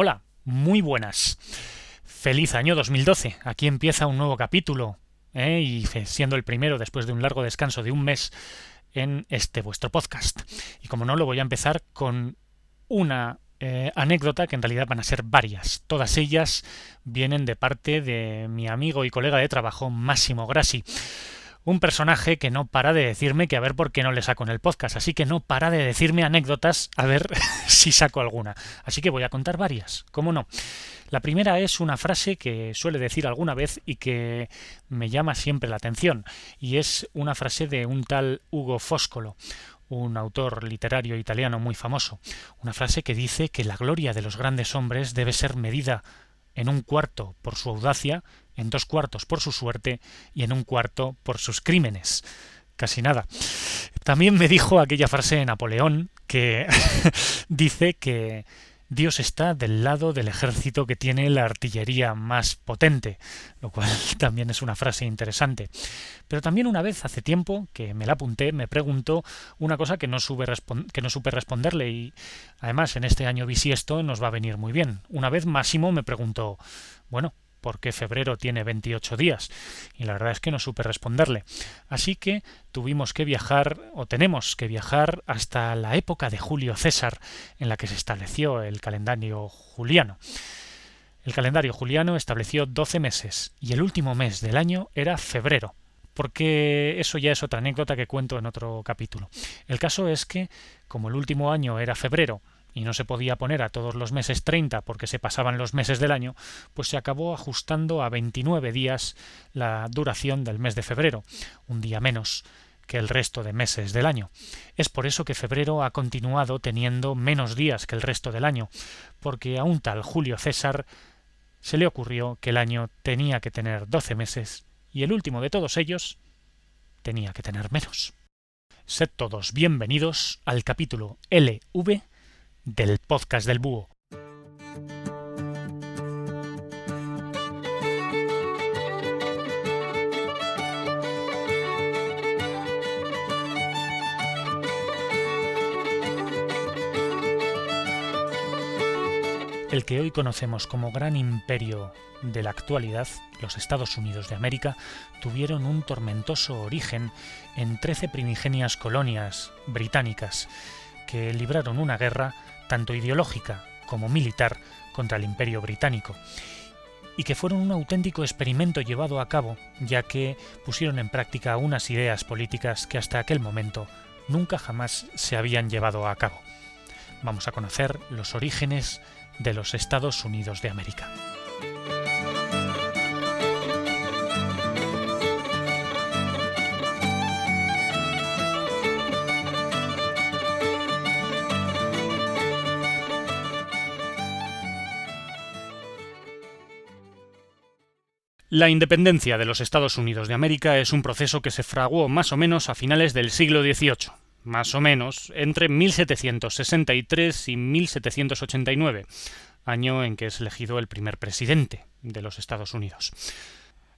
Hola, muy buenas. Feliz año 2012. Aquí empieza un nuevo capítulo. ¿eh? Y siendo el primero después de un largo descanso de un mes en este vuestro podcast. Y como no, lo voy a empezar con una eh, anécdota que en realidad van a ser varias. Todas ellas vienen de parte de mi amigo y colega de trabajo Máximo Grassi un personaje que no para de decirme que a ver por qué no le saco en el podcast, así que no para de decirme anécdotas a ver si saco alguna. Así que voy a contar varias, ¿cómo no? La primera es una frase que suele decir alguna vez y que me llama siempre la atención, y es una frase de un tal Hugo Foscolo, un autor literario italiano muy famoso, una frase que dice que la gloria de los grandes hombres debe ser medida en un cuarto por su audacia, en dos cuartos por su suerte y en un cuarto por sus crímenes. Casi nada. También me dijo aquella frase de Napoleón que dice que Dios está del lado del ejército que tiene la artillería más potente, lo cual también es una frase interesante. Pero también una vez hace tiempo que me la apunté, me preguntó una cosa que no, que no supe responderle y además en este año bisiesto nos va a venir muy bien. Una vez Máximo me preguntó, bueno, porque febrero tiene 28 días y la verdad es que no supe responderle. Así que tuvimos que viajar o tenemos que viajar hasta la época de Julio César en la que se estableció el calendario juliano. El calendario juliano estableció 12 meses y el último mes del año era febrero, porque eso ya es otra anécdota que cuento en otro capítulo. El caso es que, como el último año era febrero y no se podía poner a todos los meses 30 porque se pasaban los meses del año, pues se acabó ajustando a 29 días la duración del mes de febrero, un día menos que el resto de meses del año. Es por eso que febrero ha continuado teniendo menos días que el resto del año, porque a un tal Julio César se le ocurrió que el año tenía que tener 12 meses y el último de todos ellos tenía que tener menos. Sed todos bienvenidos al capítulo LV del podcast del búho. El que hoy conocemos como gran imperio de la actualidad, los Estados Unidos de América, tuvieron un tormentoso origen en trece primigenias colonias británicas que libraron una guerra tanto ideológica como militar, contra el imperio británico, y que fueron un auténtico experimento llevado a cabo, ya que pusieron en práctica unas ideas políticas que hasta aquel momento nunca jamás se habían llevado a cabo. Vamos a conocer los orígenes de los Estados Unidos de América. La independencia de los Estados Unidos de América es un proceso que se fraguó más o menos a finales del siglo XVIII, más o menos entre 1763 y 1789, año en que es elegido el primer presidente de los Estados Unidos.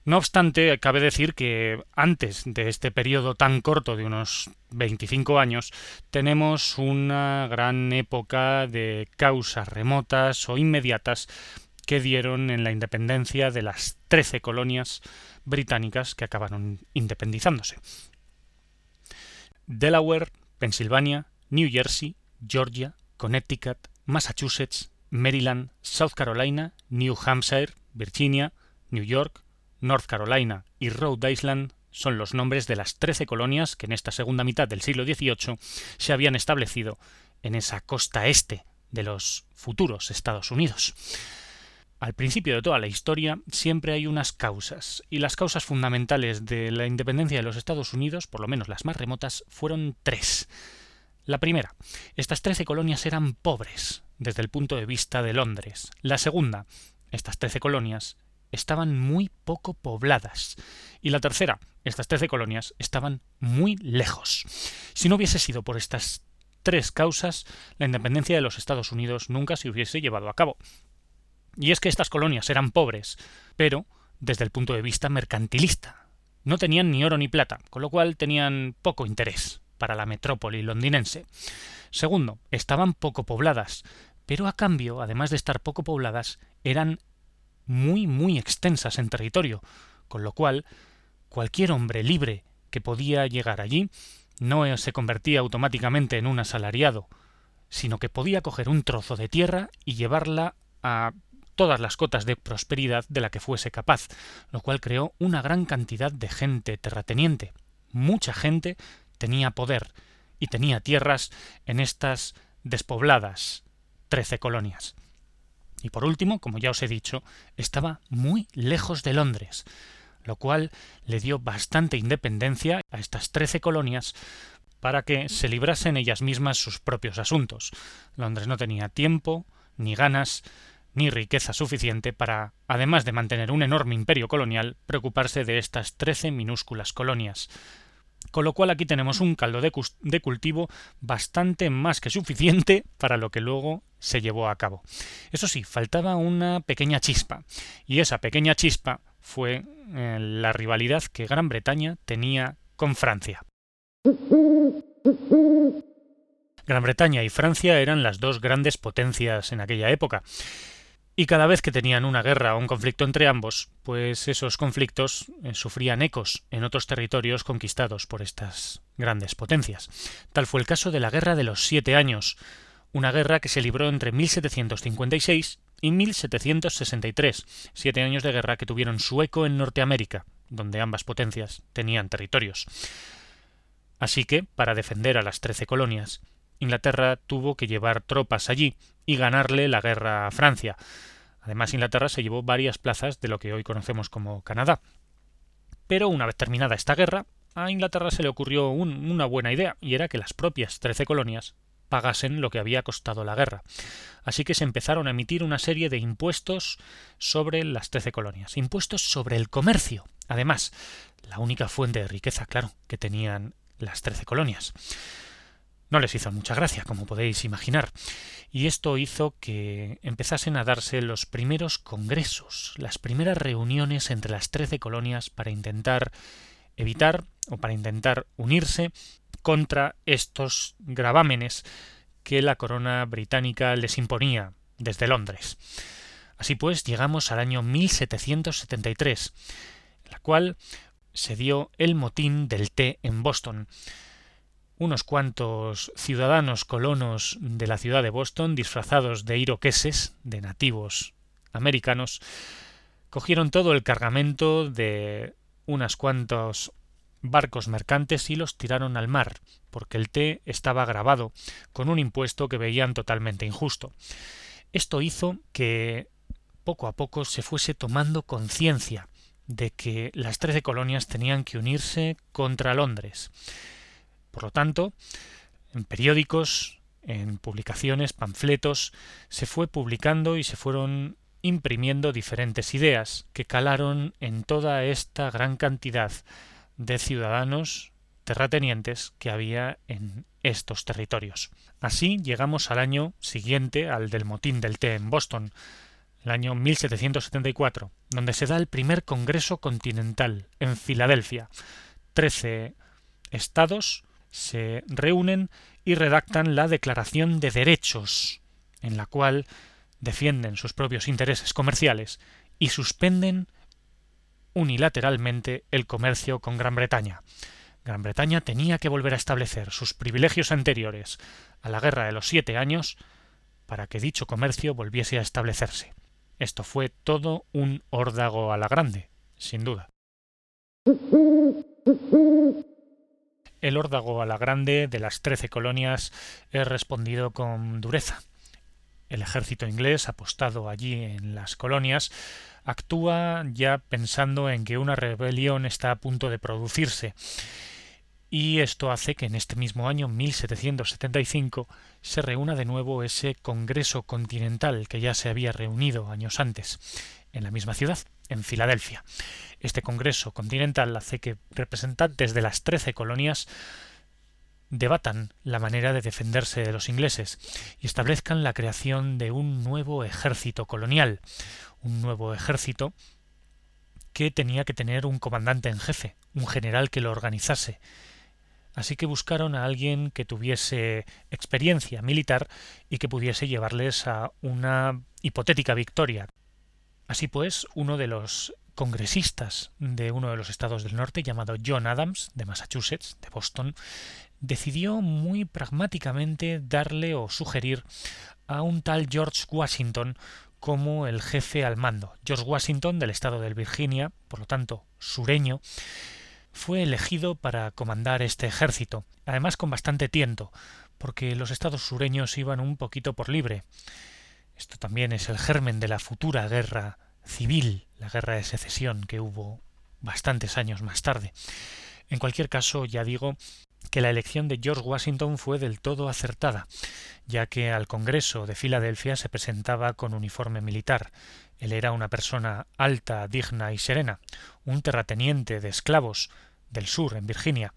No obstante, cabe decir que antes de este periodo tan corto de unos 25 años, tenemos una gran época de causas remotas o inmediatas que dieron en la independencia de las trece colonias británicas que acabaron independizándose. Delaware, Pensilvania, New Jersey, Georgia, Connecticut, Massachusetts, Maryland, South Carolina, New Hampshire, Virginia, New York, North Carolina y Rhode Island son los nombres de las trece colonias que en esta segunda mitad del siglo XVIII se habían establecido en esa costa este de los futuros Estados Unidos. Al principio de toda la historia siempre hay unas causas, y las causas fundamentales de la independencia de los Estados Unidos, por lo menos las más remotas, fueron tres. La primera, estas trece colonias eran pobres desde el punto de vista de Londres. La segunda, estas trece colonias estaban muy poco pobladas. Y la tercera, estas trece colonias estaban muy lejos. Si no hubiese sido por estas tres causas, la independencia de los Estados Unidos nunca se hubiese llevado a cabo. Y es que estas colonias eran pobres, pero desde el punto de vista mercantilista. No tenían ni oro ni plata, con lo cual tenían poco interés para la metrópoli londinense. Segundo, estaban poco pobladas, pero a cambio, además de estar poco pobladas, eran muy, muy extensas en territorio, con lo cual cualquier hombre libre que podía llegar allí no se convertía automáticamente en un asalariado, sino que podía coger un trozo de tierra y llevarla a todas las cotas de prosperidad de la que fuese capaz, lo cual creó una gran cantidad de gente terrateniente. Mucha gente tenía poder y tenía tierras en estas despobladas trece colonias. Y por último, como ya os he dicho, estaba muy lejos de Londres, lo cual le dio bastante independencia a estas trece colonias para que se librasen ellas mismas sus propios asuntos. Londres no tenía tiempo, ni ganas, ni riqueza suficiente para, además de mantener un enorme imperio colonial, preocuparse de estas trece minúsculas colonias. Con lo cual aquí tenemos un caldo de, cultivo bastante más que suficiente para lo que luego se llevó a cabo. Eso sí, faltaba una pequeña chispa, y esa pequeña chispa fue eh, la rivalidad que Gran Bretaña tenía con Francia. Gran Bretaña y Francia eran las dos grandes potencias en aquella época. Y cada vez que tenían una guerra o un conflicto entre ambos, pues esos conflictos eh, sufrían ecos en otros territorios conquistados por estas grandes potencias. Tal fue el caso de la Guerra de los Siete Años, una guerra que se libró entre 1756 y 1763, siete años de guerra que tuvieron su eco en Norteamérica, donde ambas potencias tenían territorios. Así que, para defender a las trece colonias, Inglaterra tuvo que llevar tropas allí y ganarle la guerra a Francia. Además, Inglaterra se llevó varias plazas de lo que hoy conocemos como Canadá. Pero una vez terminada esta guerra, a Inglaterra se le ocurrió una buena idea, y era que las propias trece colonias pagasen lo que había costado la guerra. Así que se empezaron a emitir una serie de impuestos sobre las trece colonias, impuestos sobre el comercio. Además, la única fuente de riqueza, claro, que tenían las trece colonias. No les hizo mucha gracia, como podéis imaginar, y esto hizo que empezasen a darse los primeros congresos, las primeras reuniones entre las trece colonias para intentar evitar o para intentar unirse contra estos gravámenes que la corona británica les imponía desde Londres. Así pues, llegamos al año 1773, en la cual se dio el motín del té en Boston. Unos cuantos ciudadanos colonos de la ciudad de Boston, disfrazados de iroqueses, de nativos americanos, cogieron todo el cargamento de unas cuantos barcos mercantes y los tiraron al mar, porque el té estaba grabado con un impuesto que veían totalmente injusto. Esto hizo que poco a poco se fuese tomando conciencia de que las trece colonias tenían que unirse contra Londres. Por lo tanto, en periódicos, en publicaciones, panfletos, se fue publicando y se fueron imprimiendo diferentes ideas que calaron en toda esta gran cantidad de ciudadanos terratenientes que había en estos territorios. Así llegamos al año siguiente al del motín del té en Boston, el año 1774, donde se da el primer Congreso Continental en Filadelfia. Trece estados se reúnen y redactan la Declaración de Derechos, en la cual defienden sus propios intereses comerciales y suspenden unilateralmente el comercio con Gran Bretaña. Gran Bretaña tenía que volver a establecer sus privilegios anteriores a la Guerra de los Siete Años para que dicho comercio volviese a establecerse. Esto fue todo un órdago a la grande, sin duda. El órdago a la grande de las trece colonias es respondido con dureza. El ejército inglés, apostado allí en las colonias, actúa ya pensando en que una rebelión está a punto de producirse. Y esto hace que en este mismo año 1775 se reúna de nuevo ese Congreso Continental que ya se había reunido años antes en la misma ciudad, en Filadelfia. Este Congreso Continental hace que representantes de las trece colonias debatan la manera de defenderse de los ingleses y establezcan la creación de un nuevo ejército colonial, un nuevo ejército que tenía que tener un comandante en jefe, un general que lo organizase, así que buscaron a alguien que tuviese experiencia militar y que pudiese llevarles a una hipotética victoria. Así pues, uno de los congresistas de uno de los estados del norte, llamado John Adams, de Massachusetts, de Boston, decidió muy pragmáticamente darle o sugerir a un tal George Washington como el jefe al mando. George Washington, del estado de Virginia, por lo tanto sureño, fue elegido para comandar este ejército, además con bastante tiento, porque los estados sureños iban un poquito por libre. Esto también es el germen de la futura guerra civil, la guerra de secesión que hubo bastantes años más tarde. En cualquier caso, ya digo que la elección de George Washington fue del todo acertada, ya que al Congreso de Filadelfia se presentaba con uniforme militar. Él era una persona alta, digna y serena, un terrateniente de esclavos del sur, en Virginia,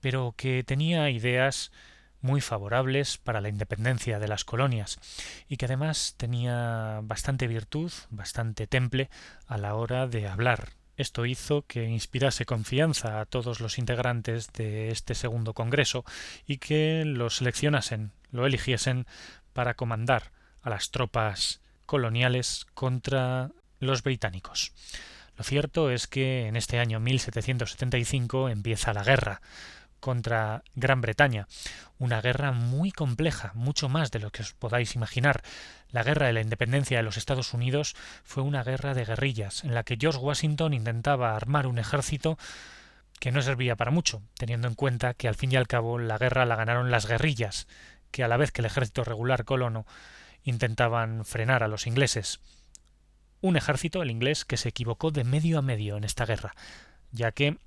pero que tenía ideas muy favorables para la independencia de las colonias y que además tenía bastante virtud, bastante temple a la hora de hablar. Esto hizo que inspirase confianza a todos los integrantes de este segundo Congreso y que lo seleccionasen, lo eligiesen para comandar a las tropas coloniales contra los británicos. Lo cierto es que en este año 1775 empieza la guerra, contra Gran Bretaña. Una guerra muy compleja, mucho más de lo que os podáis imaginar. La guerra de la independencia de los Estados Unidos fue una guerra de guerrillas, en la que George Washington intentaba armar un ejército que no servía para mucho, teniendo en cuenta que al fin y al cabo la guerra la ganaron las guerrillas, que a la vez que el ejército regular colono intentaban frenar a los ingleses. Un ejército, el inglés, que se equivocó de medio a medio en esta guerra, ya que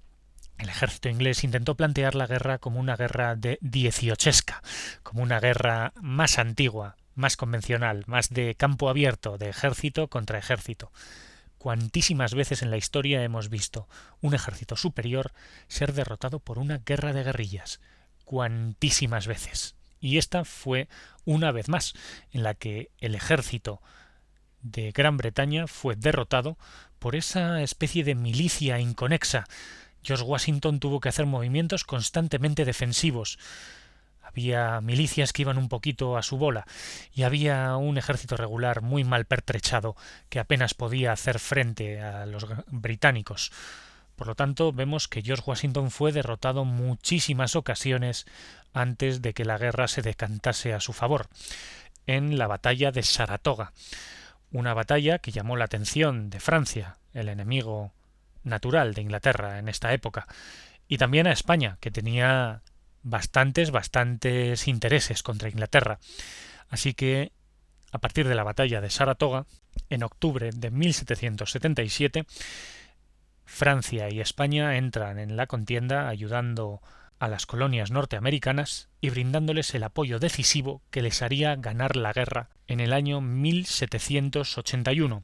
el ejército inglés intentó plantear la guerra como una guerra de dieciochesca, como una guerra más antigua, más convencional, más de campo abierto, de ejército contra ejército. Cuantísimas veces en la historia hemos visto un ejército superior ser derrotado por una guerra de guerrillas. Cuantísimas veces. Y esta fue una vez más, en la que el ejército de Gran Bretaña fue derrotado por esa especie de milicia inconexa George Washington tuvo que hacer movimientos constantemente defensivos. Había milicias que iban un poquito a su bola y había un ejército regular muy mal pertrechado que apenas podía hacer frente a los británicos. Por lo tanto, vemos que George Washington fue derrotado muchísimas ocasiones antes de que la guerra se decantase a su favor, en la batalla de Saratoga, una batalla que llamó la atención de Francia, el enemigo natural de Inglaterra en esta época, y también a España, que tenía bastantes, bastantes intereses contra Inglaterra. Así que, a partir de la batalla de Saratoga, en octubre de 1777, Francia y España entran en la contienda ayudando a las colonias norteamericanas y brindándoles el apoyo decisivo que les haría ganar la guerra en el año 1781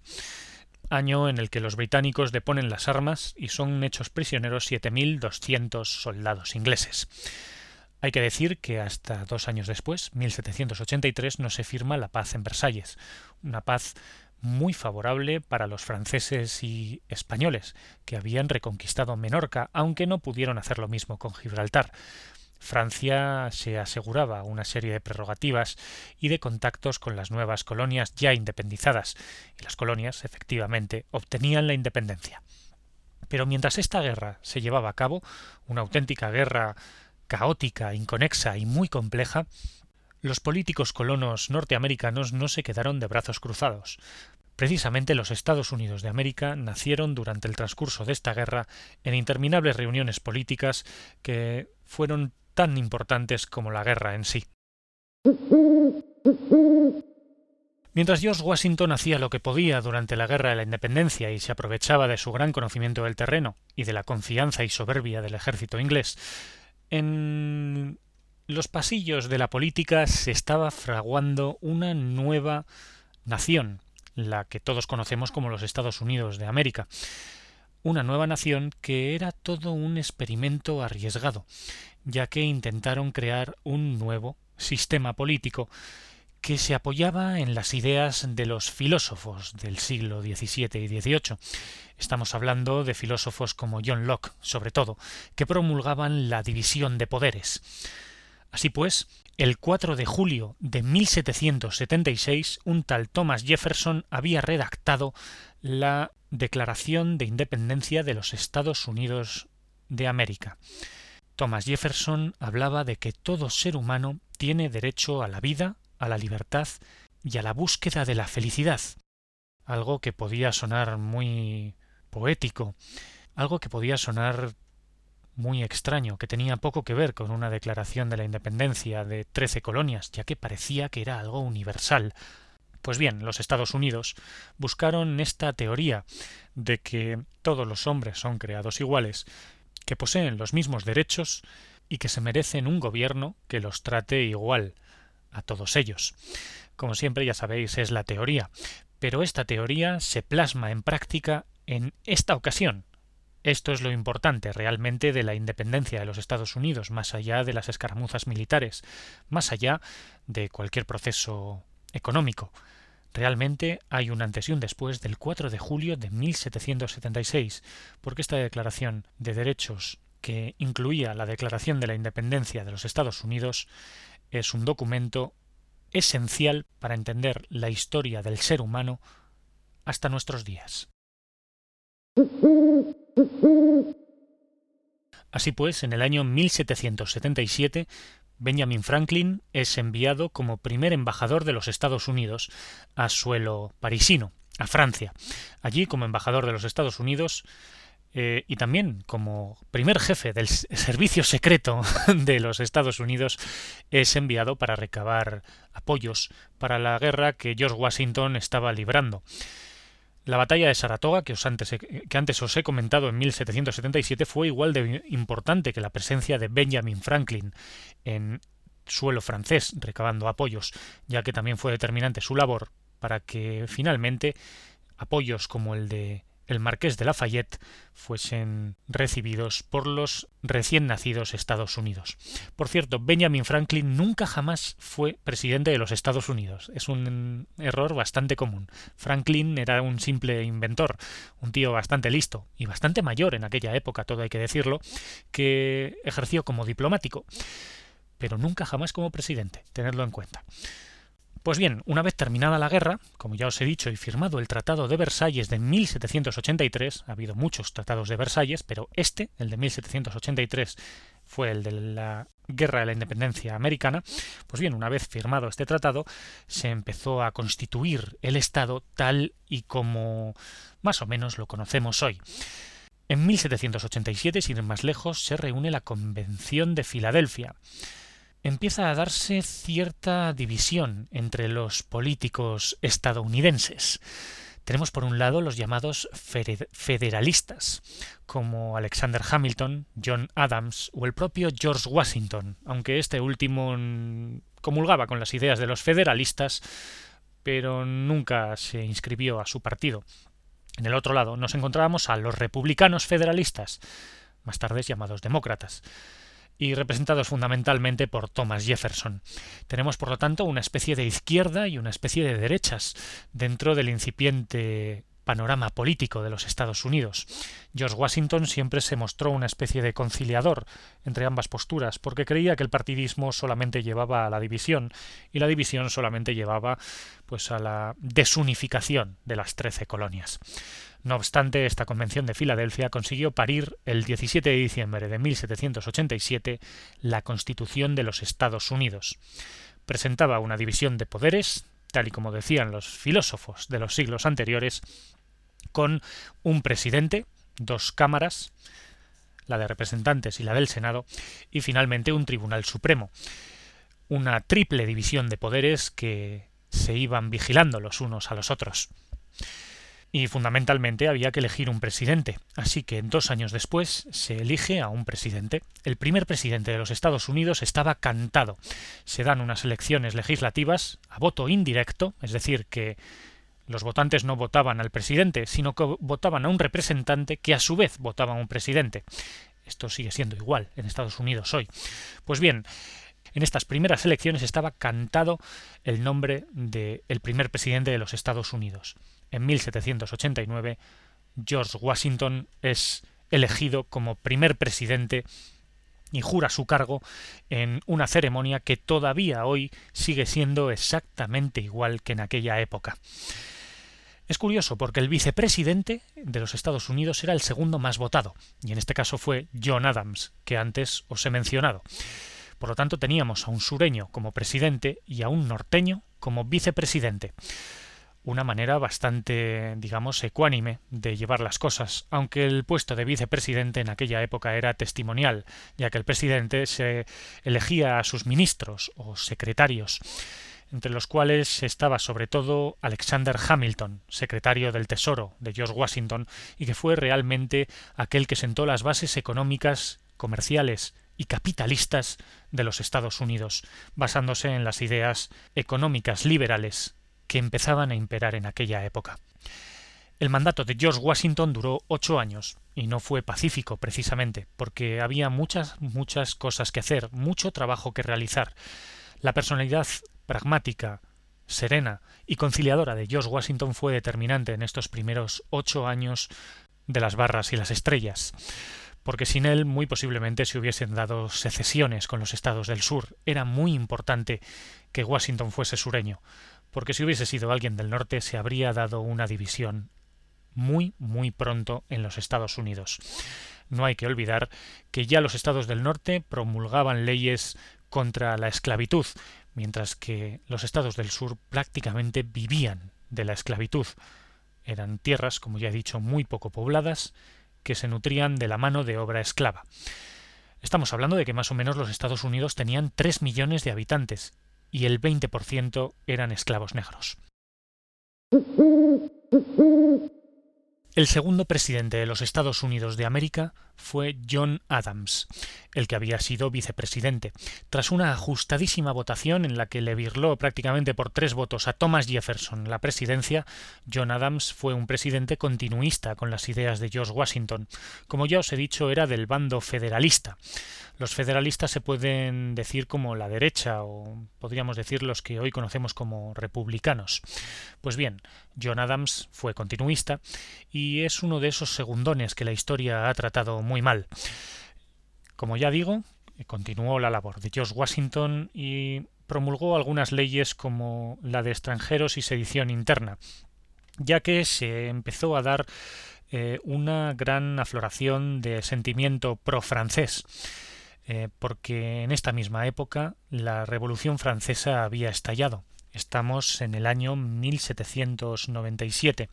año en el que los británicos deponen las armas y son hechos prisioneros 7.200 soldados ingleses. Hay que decir que hasta dos años después, 1783, no se firma la paz en Versalles, una paz muy favorable para los franceses y españoles, que habían reconquistado Menorca, aunque no pudieron hacer lo mismo con Gibraltar. Francia se aseguraba una serie de prerrogativas y de contactos con las nuevas colonias ya independizadas, y las colonias, efectivamente, obtenían la independencia. Pero mientras esta guerra se llevaba a cabo, una auténtica guerra caótica, inconexa y muy compleja, los políticos colonos norteamericanos no se quedaron de brazos cruzados. Precisamente los Estados Unidos de América nacieron durante el transcurso de esta guerra en interminables reuniones políticas que fueron tan importantes como la guerra en sí. Mientras George Washington hacía lo que podía durante la Guerra de la Independencia y se aprovechaba de su gran conocimiento del terreno y de la confianza y soberbia del ejército inglés, en los pasillos de la política se estaba fraguando una nueva nación, la que todos conocemos como los Estados Unidos de América. Una nueva nación que era todo un experimento arriesgado, ya que intentaron crear un nuevo sistema político que se apoyaba en las ideas de los filósofos del siglo XVII y XVIII. Estamos hablando de filósofos como John Locke, sobre todo, que promulgaban la división de poderes. Así pues, el 4 de julio de 1776, un tal Thomas Jefferson había redactado la Declaración de Independencia de los Estados Unidos de América. Thomas Jefferson hablaba de que todo ser humano tiene derecho a la vida, a la libertad y a la búsqueda de la felicidad. Algo que podía sonar muy poético, algo que podía sonar muy extraño, que tenía poco que ver con una declaración de la independencia de trece colonias, ya que parecía que era algo universal. Pues bien, los Estados Unidos buscaron esta teoría de que todos los hombres son creados iguales, que poseen los mismos derechos y que se merecen un gobierno que los trate igual a todos ellos. Como siempre ya sabéis es la teoría, pero esta teoría se plasma en práctica en esta ocasión, esto es lo importante realmente de la independencia de los Estados Unidos, más allá de las escaramuzas militares, más allá de cualquier proceso económico. Realmente hay un antes y un después del 4 de julio de 1776, porque esta declaración de derechos que incluía la Declaración de la Independencia de los Estados Unidos es un documento esencial para entender la historia del ser humano hasta nuestros días. Así pues, en el año 1777, Benjamin Franklin es enviado como primer embajador de los Estados Unidos a suelo parisino, a Francia. Allí, como embajador de los Estados Unidos, eh, y también como primer jefe del servicio secreto de los Estados Unidos, es enviado para recabar apoyos para la guerra que George Washington estaba librando. La batalla de Saratoga, que, antes, antes os he comentado en 1777, fue igual de importante que la presencia de Benjamin Franklin en suelo francés recabando apoyos, ya que también fue determinante su labor para que finalmente apoyos como el de el marqués de Lafayette fuesen recibidos por los recién nacidos Estados Unidos. Por cierto, Benjamin Franklin nunca jamás fue presidente de los Estados Unidos. Es un error bastante común. Franklin era un simple inventor, un tío bastante listo y bastante mayor en aquella época, todo hay que decirlo, que ejerció como diplomático, pero nunca jamás como presidente, tenerlo en cuenta. Pues bien, una vez terminada la guerra, como ya os he dicho, y firmado el Tratado de Versalles de 1783, ha habido muchos tratados de Versalles, pero este, el de 1783, fue el de la Guerra de la Independencia Americana, pues bien, una vez firmado este tratado, se empezó a constituir el Estado tal y como más o menos lo conocemos hoy. En 1787, sin ir más lejos, se reúne la Convención de Filadelfia empieza a darse cierta división entre los políticos estadounidenses. Tenemos por un lado los llamados federalistas, como Alexander Hamilton, John Adams o el propio George Washington, aunque este último comulgaba con las ideas de los federalistas, pero nunca se inscribió a su partido. En el otro lado nos encontrábamos a los republicanos federalistas, más tarde llamados demócratas y representados fundamentalmente por Thomas Jefferson. Tenemos, por lo tanto, una especie de izquierda y una especie de derechas dentro del incipiente panorama político de los Estados Unidos. George Washington siempre se mostró una especie de conciliador entre ambas posturas, porque creía que el partidismo solamente llevaba a la división y la división solamente llevaba pues a la desunificación de las trece colonias. No obstante, esta Convención de Filadelfia consiguió parir el 17 de diciembre de 1787 la Constitución de los Estados Unidos. Presentaba una división de poderes, tal y como decían los filósofos de los siglos anteriores, con un presidente, dos cámaras, la de representantes y la del Senado, y finalmente un Tribunal Supremo. Una triple división de poderes que se iban vigilando los unos a los otros y fundamentalmente había que elegir un presidente. Así que dos años después se elige a un presidente. El primer presidente de los Estados Unidos estaba cantado. Se dan unas elecciones legislativas a voto indirecto, es decir, que los votantes no votaban al presidente, sino que votaban a un representante que a su vez votaba a un presidente. Esto sigue siendo igual en Estados Unidos hoy. Pues bien, En estas primeras elecciones estaba cantado el nombre del primer presidente de los Estados Unidos. En 1789, George Washington es elegido como primer presidente y jura su cargo en una ceremonia que todavía hoy sigue siendo exactamente igual que en aquella época. Es curioso porque el vicepresidente de los Estados Unidos era el segundo más votado, y en este caso fue John Adams, que antes os he mencionado. Por lo tanto, teníamos a un sureño como presidente y a un norteño como vicepresidente una manera bastante, digamos, ecuánime de llevar las cosas, aunque el puesto de vicepresidente en aquella época era testimonial, ya que el presidente se elegía a sus ministros o secretarios, entre los cuales estaba sobre todo Alexander Hamilton, secretario del Tesoro de George Washington, y que fue realmente aquel que sentó las bases económicas, comerciales y capitalistas de los Estados Unidos, basándose en las ideas económicas liberales que empezaban a imperar en aquella época. El mandato de George Washington duró ocho años, y no fue pacífico precisamente, porque había muchas, muchas cosas que hacer, mucho trabajo que realizar. La personalidad pragmática, serena y conciliadora de George Washington fue determinante en estos primeros ocho años de las barras y las estrellas, porque sin él muy posiblemente se hubiesen dado secesiones con los estados del sur. Era muy importante que Washington fuese sureño, porque si hubiese sido alguien del norte se habría dado una división muy, muy pronto en los Estados Unidos. No hay que olvidar que ya los estados del norte promulgaban leyes contra la esclavitud, mientras que los estados del sur prácticamente vivían de la esclavitud. Eran tierras, como ya he dicho, muy poco pobladas, que se nutrían de la mano de obra esclava. Estamos hablando de que más o menos los Estados Unidos tenían tres millones de habitantes y el 20% eran esclavos negros. El segundo presidente de los Estados Unidos de América fue John Adams, el que había sido vicepresidente. Tras una ajustadísima votación en la que le virló prácticamente por tres votos a Thomas Jefferson la presidencia, John Adams fue un presidente continuista con las ideas de George Washington. Como ya os he dicho, era del bando federalista. Los federalistas se pueden decir como la derecha o podríamos decir los que hoy conocemos como republicanos. Pues bien, John Adams fue continuista y es uno de esos segundones que la historia ha tratado muy mal. Como ya digo, continuó la labor de George Washington y promulgó algunas leyes como la de extranjeros y sedición interna, ya que se empezó a dar eh, una gran afloración de sentimiento pro-francés. Eh, porque en esta misma época la Revolución Francesa había estallado. Estamos en el año 1797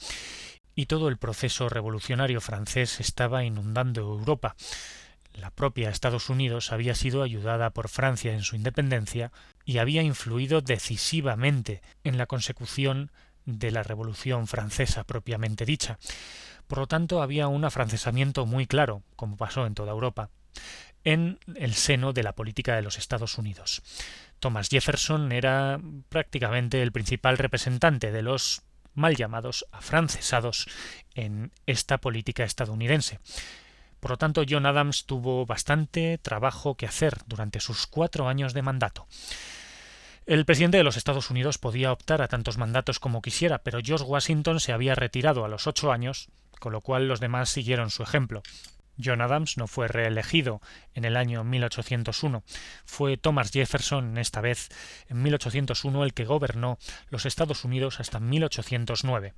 y todo el proceso revolucionario francés estaba inundando Europa. La propia Estados Unidos había sido ayudada por Francia en su independencia y había influido decisivamente en la consecución de la Revolución Francesa propiamente dicha. Por lo tanto, había un afrancesamiento muy claro, como pasó en toda Europa en el seno de la política de los Estados Unidos. Thomas Jefferson era prácticamente el principal representante de los mal llamados afrancesados en esta política estadounidense. Por lo tanto, John Adams tuvo bastante trabajo que hacer durante sus cuatro años de mandato. El presidente de los Estados Unidos podía optar a tantos mandatos como quisiera, pero George Washington se había retirado a los ocho años, con lo cual los demás siguieron su ejemplo. John Adams no fue reelegido en el año 1801. Fue Thomas Jefferson, esta vez en 1801, el que gobernó los Estados Unidos hasta 1809.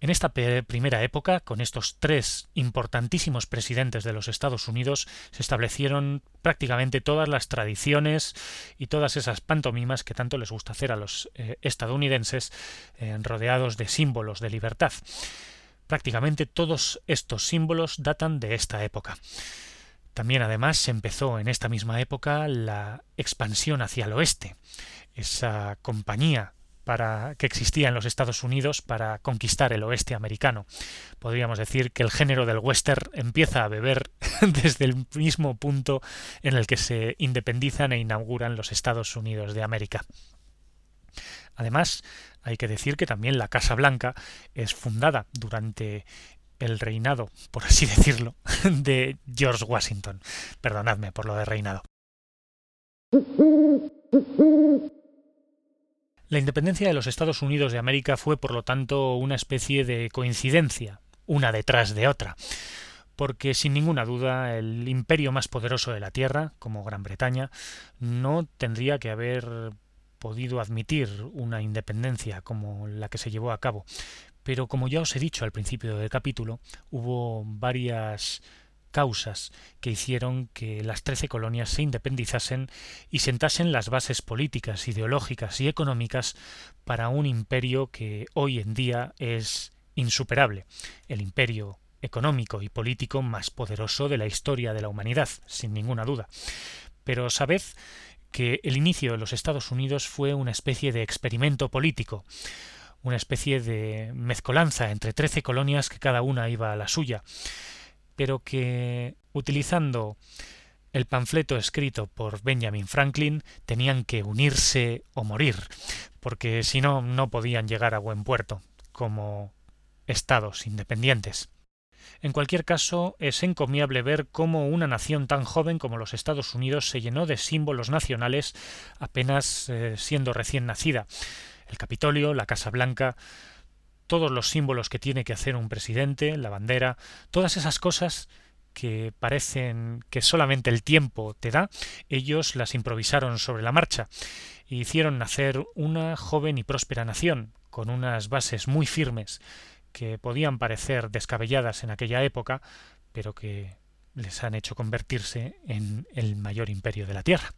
En esta primera época, con estos tres importantísimos presidentes de los Estados Unidos, se establecieron prácticamente todas las tradiciones y todas esas pantomimas que tanto les gusta hacer a los eh, estadounidenses, eh, rodeados de símbolos de libertad. Prácticamente todos estos símbolos datan de esta época. También además se empezó en esta misma época la expansión hacia el oeste, esa compañía para, que existía en los Estados Unidos para conquistar el oeste americano. Podríamos decir que el género del western empieza a beber desde el mismo punto en el que se independizan e inauguran los Estados Unidos de América. Además, hay que decir que también la Casa Blanca es fundada durante el reinado, por así decirlo, de George Washington. Perdonadme por lo de reinado. La independencia de los Estados Unidos de América fue, por lo tanto, una especie de coincidencia, una detrás de otra, porque sin ninguna duda el imperio más poderoso de la Tierra, como Gran Bretaña, no tendría que haber podido admitir una independencia como la que se llevó a cabo. Pero como ya os he dicho al principio del capítulo, hubo varias causas que hicieron que las trece colonias se independizasen y sentasen las bases políticas, ideológicas y económicas para un imperio que hoy en día es insuperable, el imperio económico y político más poderoso de la historia de la humanidad, sin ninguna duda. Pero sabed que el inicio de los Estados Unidos fue una especie de experimento político, una especie de mezcolanza entre trece colonias que cada una iba a la suya, pero que, utilizando el panfleto escrito por Benjamin Franklin, tenían que unirse o morir, porque si no, no podían llegar a buen puerto, como estados independientes. En cualquier caso, es encomiable ver cómo una nación tan joven como los Estados Unidos se llenó de símbolos nacionales apenas eh, siendo recién nacida. El Capitolio, la Casa Blanca, todos los símbolos que tiene que hacer un presidente, la bandera, todas esas cosas que parecen que solamente el tiempo te da, ellos las improvisaron sobre la marcha e hicieron nacer una joven y próspera nación, con unas bases muy firmes que podían parecer descabelladas en aquella época, pero que les han hecho convertirse en el mayor imperio de la Tierra.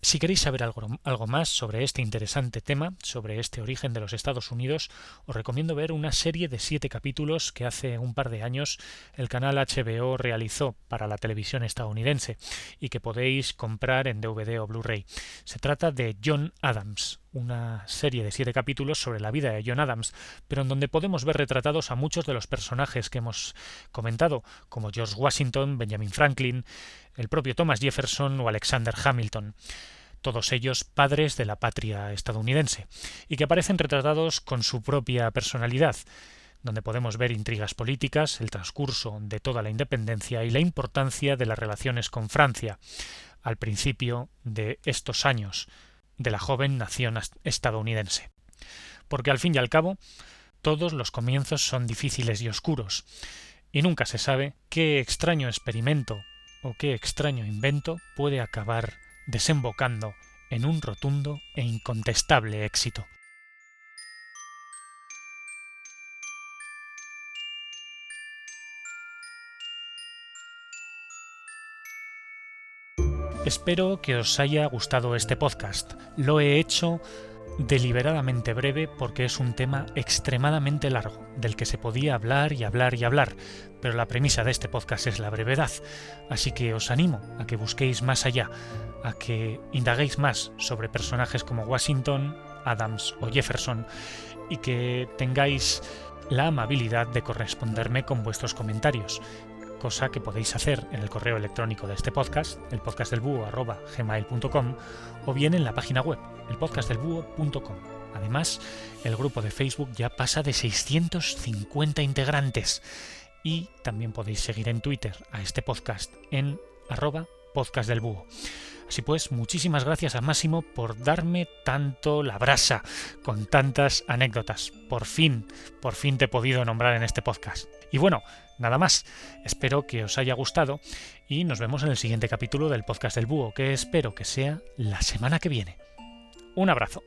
Si queréis saber algo, más sobre este interesante tema, sobre este origen de los Estados Unidos, os recomiendo ver una serie de siete capítulos que hace un par de años el canal HBO realizó para la televisión estadounidense y que podéis comprar en DVD o Blu-ray. Se trata de John Adams, una serie de siete capítulos sobre la vida de John Adams, pero en donde podemos ver retratados a muchos de los personajes que hemos comentado, como George Washington, Benjamin Franklin, el propio Thomas Jefferson o Alexander Hamilton todos ellos padres de la patria estadounidense, y que aparecen retratados con su propia personalidad, donde podemos ver intrigas políticas, el transcurso de toda la independencia y la importancia de las relaciones con Francia, al principio de estos años de la joven nación estadounidense. Porque al fin y al cabo, todos los comienzos son difíciles y oscuros, y nunca se sabe qué extraño experimento o qué extraño invento puede acabar desembocando en un rotundo e incontestable éxito. Espero que os haya gustado este podcast. Lo he hecho deliberadamente breve porque es un tema extremadamente largo, del que se podía hablar y hablar y hablar, pero la premisa de este podcast es la brevedad, así que os animo a que busquéis más allá, a que indaguéis más sobre personajes como Washington, Adams o Jefferson y que tengáis la amabilidad de corresponderme con vuestros comentarios, cosa que podéis hacer en el correo electrónico de este podcast, el podcastdelbúho.gmail.com o bien en la página web, elpodcastdelbúho.com. Además, el grupo de Facebook ya pasa de 650 integrantes y también podéis seguir en Twitter a este podcast en arroba podcastdelbúho. Así pues, muchísimas gracias a Máximo por darme tanto la brasa con tantas anécdotas. Por fin, por fin te he podido nombrar en este podcast. Y bueno, nada más. Espero que os haya gustado y nos vemos en el siguiente capítulo del podcast del búho, que espero que sea la semana que viene. Un abrazo.